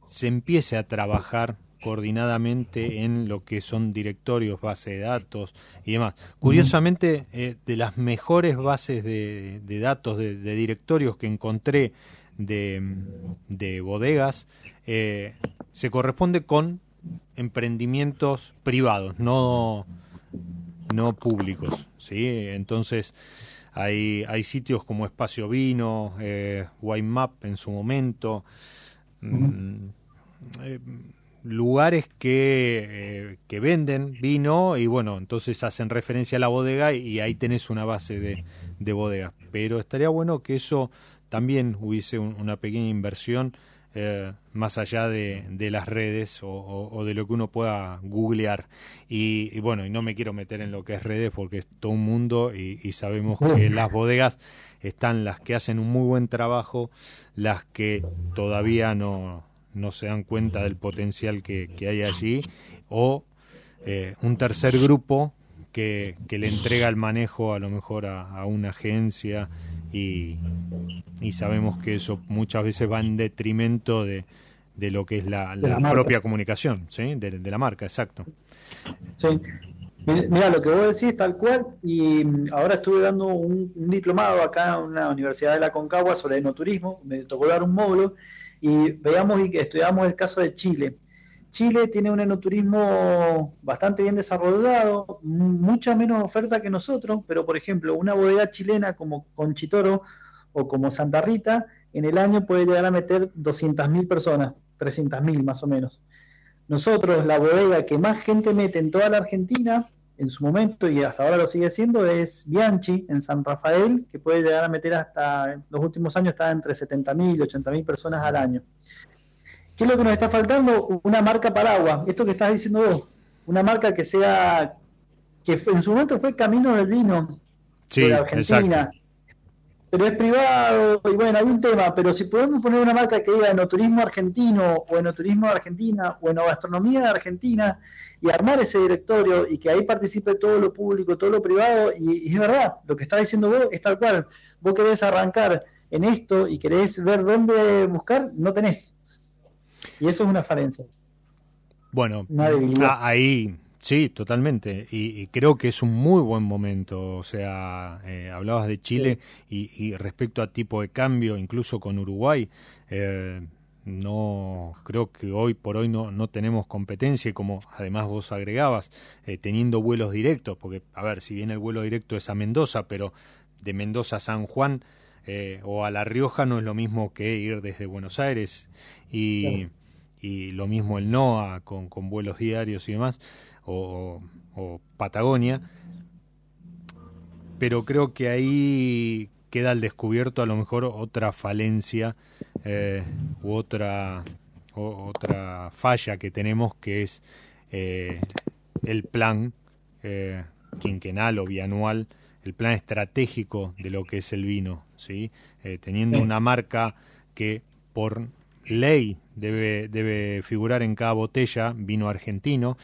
se empiece a trabajar coordinadamente en lo que son directorios, base de datos y demás. Curiosamente, eh, de las mejores bases de, datos de, directorios que encontré de, bodegas, eh, se corresponde con emprendimientos privados, no, no públicos. ¿sí? Entonces, hay, hay sitios como Espacio Vino, eh, Map en su momento, Mm, eh, lugares que, eh, que venden vino y bueno, entonces hacen referencia a la bodega y ahí tenés una base de, de bodega. Pero estaría bueno que eso también hubiese una pequeña inversión eh, más allá de, de las redes o, de lo que uno pueda googlear. Y, bueno, y no me quiero meter en lo que es redes porque es todo un mundo y, sabemos que las bodegas están las que hacen un muy buen trabajo, las que todavía no, no se dan cuenta del potencial que, hay allí, o eh, un tercer grupo que, que, le entrega el manejo a lo mejor a, a una agencia y, y sabemos que eso muchas veces va en detrimento de, de lo que es la, propia comunicación, ¿sí? De, la marca, exacto. Sí. Mira, lo que vos decís tal cual, y mm, ahora estuve dando un, diplomado acá en la Universidad de la Concagua sobre enoturismo, me tocó dar un módulo, y veamos y estudiamos el caso de Chile. Chile tiene un enoturismo bastante bien desarrollado, mucha menos oferta que nosotros, pero por ejemplo, una bodega chilena como Conchitoro o como Santa Rita, en el año puede llegar a meter 200.000 personas, 300.000 más o menos. Nosotros, la bodega que más gente mete en toda la Argentina, en su momento y hasta ahora lo sigue siendo, es Bianchi en San Rafael, que puede llegar a meter hasta, en los últimos años está entre 70.000 y 80.000 personas al año. ¿Qué es lo que nos está faltando? Una marca paraguas. Esto que estás diciendo vos. Una marca que sea, que en su momento fue Camino del Vino de Argentina. Pero es privado y bueno, hay un tema, pero si podemos poner una marca que diga enoturismo argentino o enoturismo de Argentina o enogastronomía de Argentina y armar ese directorio y que ahí participe todo lo público, todo lo privado y, y es verdad, lo que está diciendo vos es tal cual. Vos querés arrancar en esto y querés ver dónde buscar, no tenés y eso es una falencia. Bueno, ah, ahí sí, totalmente. Y, creo que es un muy buen momento. O sea, eh, hablabas de Chile y, respecto a tipo de cambio, incluso con Uruguay, eh, no creo que hoy por hoy no, no tenemos competencia, como además vos agregabas, eh, teniendo vuelos directos, porque, a ver, si bien el vuelo directo es a Mendoza, pero de Mendoza a San Juan o a La Rioja no es lo mismo que ir desde Buenos Aires y, y lo mismo el NOA con, con vuelos diarios y demás, o, Patagonia, pero creo que ahí queda al descubierto a lo mejor otra falencia eh, u otra, otra falla que tenemos que es eh, el plan eh, quinquenal o bianual, el plan estratégico de lo que es el vino, ¿sí? teniendo una marca que por ley debe, debe figurar en cada botella vino argentino.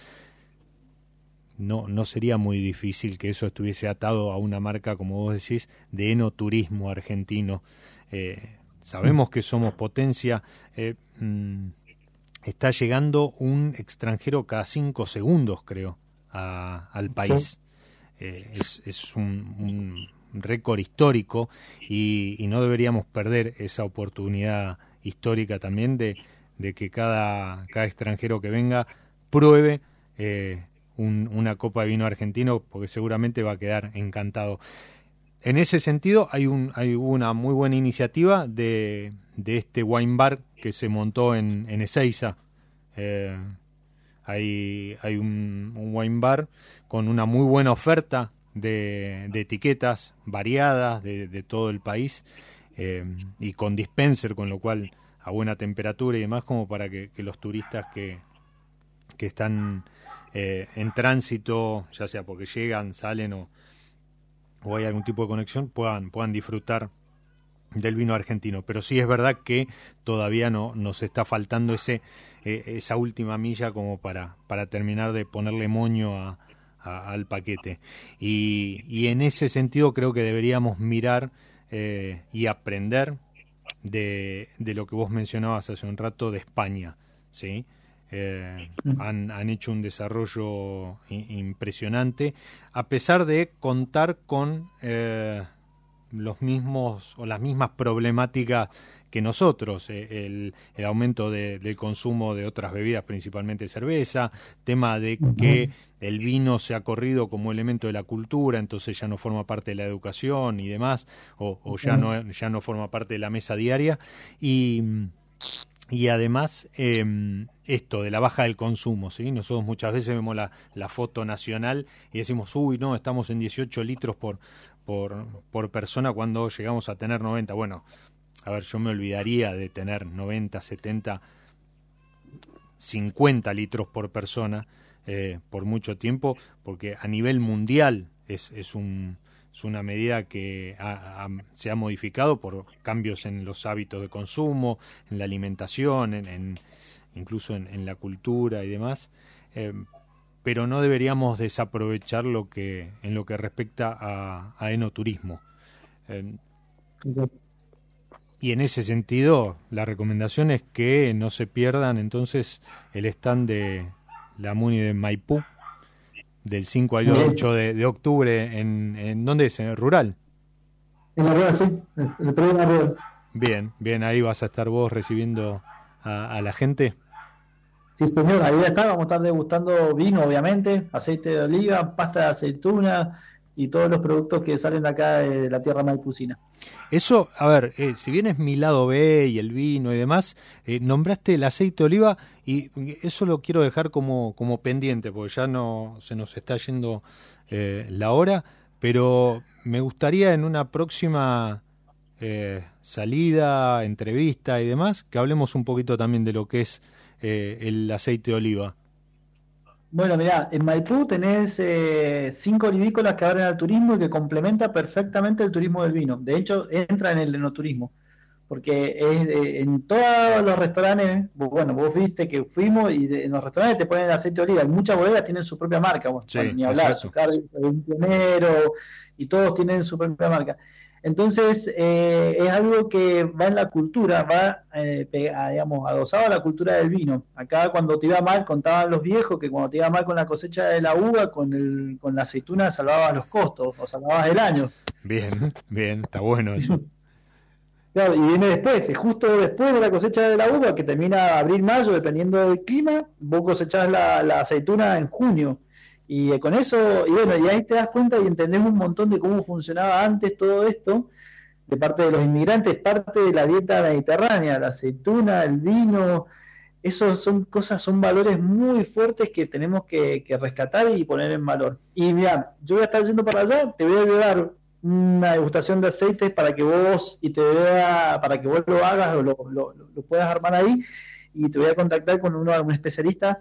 No, no sería muy difícil que eso estuviese atado a una marca, como vos decís, de enoturismo argentino. Eh, sabemos que somos potencia. Eh, mm, está llegando un extranjero cada cinco segundos, creo, al país. Eh, es, es un, récord histórico y, y, no deberíamos perder esa oportunidad histórica también de, de que cada, cada extranjero que venga pruebe eh, una copa de vino argentino porque seguramente va a quedar encantado. En ese sentido hay, un, hay una muy buena iniciativa de, de este wine bar que se montó en, Ezeiza. Eh, hay, hay un, wine bar con una muy buena oferta de, de etiquetas variadas de, todo el país eh, y con dispenser, con lo cual a buena temperatura y demás, como para que, los turistas que, que están eh, en tránsito, ya sea porque llegan, salen o, hay algún tipo de conexión, puedan, puedan disfrutar del vino argentino. Pero sí es verdad que todavía no nos está faltando ese eh, esa última milla como para, para terminar de ponerle moño a, al paquete. Y, y, en ese sentido creo que deberíamos mirar eh, y aprender de, de, lo que vos mencionabas hace un rato de España, ¿sí? Eh, han, han, hecho un desarrollo impresionante, a pesar de contar con eh, los mismos o las mismas problemáticas que nosotros, eh, el, el, aumento de, del consumo de otras bebidas, principalmente cerveza, tema de que el vino se ha corrido como elemento de la cultura, entonces ya no forma parte de la educación y demás, o, o ya, no, ya no forma parte de la mesa diaria. Y, y además em, esto de la baja del consumo, ¿sí? Nosotros muchas veces vemos la, la, foto nacional y decimos, uy, no, estamos en 18 litros por, por, por persona cuando llegamos a tener 90. Bueno, a ver, yo me olvidaría de tener 90, 70, 50 litros por persona eh, por mucho tiempo, porque a nivel mundial es, es un es una medida que se ha modificado por cambios en los hábitos de consumo, en la alimentación, en, incluso en, la cultura y demás. Eh, pero no deberíamos desaprovechar lo que en lo que respecta a, enoturismo. Eh, y en ese sentido, la recomendación es que no se pierdan entonces el stand de la MUNI de Maipú, del 5 al 8 de, octubre, en, en ¿dónde es? ¿En el rural? En la rural, sí, en el programa rural. Bien, bien, ahí vas a estar vos recibiendo a, la gente. Sí, señor, ahí está, vamos a estar degustando vino, obviamente, aceite de oliva, pasta de aceituna y todos los productos que salen acá de la tierra maipucina. Eso, a ver, eh, si bien es mi lado B y el vino y demás, eh, nombraste el aceite de oliva y eso lo quiero dejar como, como pendiente, porque ya no se nos está yendo eh, la hora, pero me gustaría en una próxima salida, entrevista y demás, que hablemos un poquito también de lo que es el aceite de oliva. Bueno, mirá, en Maipú tenés eh, cinco olivícolas que abren al turismo y que complementa perfectamente el turismo del vino. De hecho, entra en el enoturismo. Porque es, en todos los restaurantes, bueno, vos viste que fuimos y en los restaurantes te ponen aceite de oliva. muchas bodegas tienen su propia marca, bueno, ni hablar, su un pionero y todos tienen su propia marca. Entonces, eh, es algo que va en la cultura, va, eh, digamos, adosado a la cultura del vino. Acá cuando te iba mal, contaban los viejos que cuando te iba mal con la cosecha de la uva, con, el, con la aceituna salvabas los costos o salvabas el año. Bien, bien, está bueno eso. Claro, y viene después, es justo después de la cosecha de la uva, que termina abril-mayo, dependiendo del clima, vos cosechás la, la aceituna en junio. Y eh, con eso, y bueno, y ahí te das cuenta y entendés un montón de cómo funcionaba antes todo esto, de parte de los inmigrantes, parte de la dieta mediterránea, la aceituna, el vino, esos son cosas, son valores muy fuertes que tenemos que, rescatar y poner en valor. Y mira, yo voy a estar yendo para allá, te voy a llevar una degustación de aceites para que vos y te vea, para que vos lo hagas o lo, lo, puedas armar ahí y te voy a contactar con uno, un especialista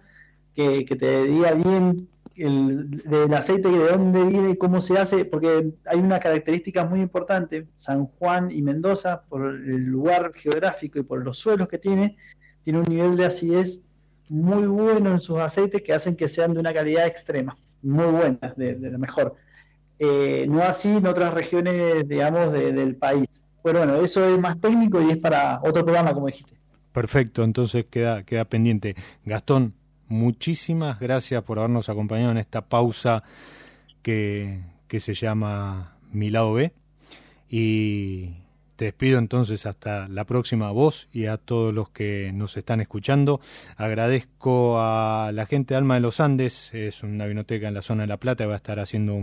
que, que te diga bien el, del aceite, de dónde viene y cómo se hace, porque hay una característica muy importante, San Juan y Mendoza, por el lugar geográfico y por los suelos que tiene, tiene un nivel de acidez muy bueno en sus aceites que hacen que sean de una calidad extrema, muy buena, de, la mejor. Eh, no así en otras regiones, digamos, del país. Pero bueno, eso es más técnico y es para otro programa, como dijiste. Perfecto, entonces queda, queda pendiente. Gastón, muchísimas gracias por habernos acompañado en esta pausa que, que se llama Mi lado B. Y te despido entonces hasta la próxima voz y a todos los que nos están escuchando. Agradezco a la gente de Alma de los Andes, es una vinoteca en la zona de La Plata, va a estar haciendo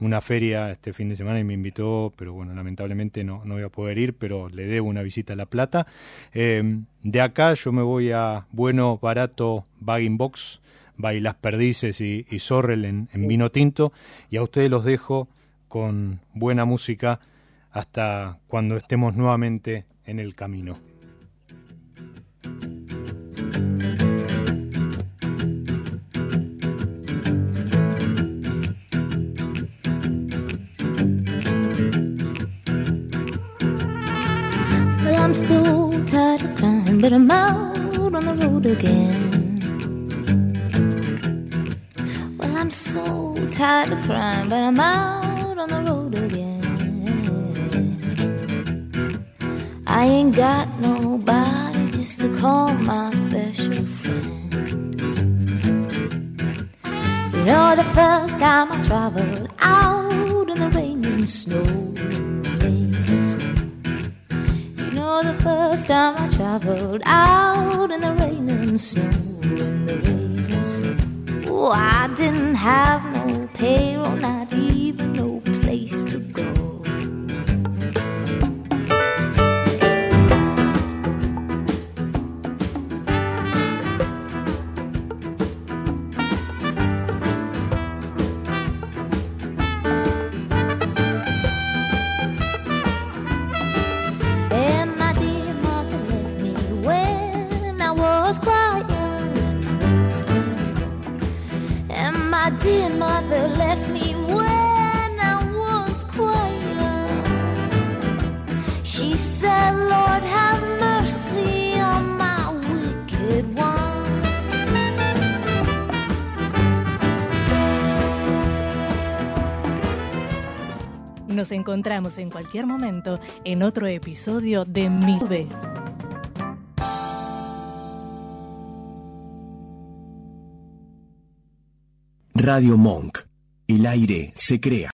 una feria este fin de semana y me invitó, pero bueno, lamentablemente no, no voy a poder ir, pero le debo una visita a La Plata. Eh, de acá yo me voy a Bueno, Barato, Bagging Box, Bailas Perdices y, y Sorrel en, en vino tinto y a ustedes los dejo con buena música hasta cuando estemos nuevamente en el camino. Well, I'm so tired of crying, but I'm out on the road again. Well, I'm so tired of crying, but I'm out encontramos en cualquier momento en otro episodio de Mi V. Radio Monk. El aire se crea.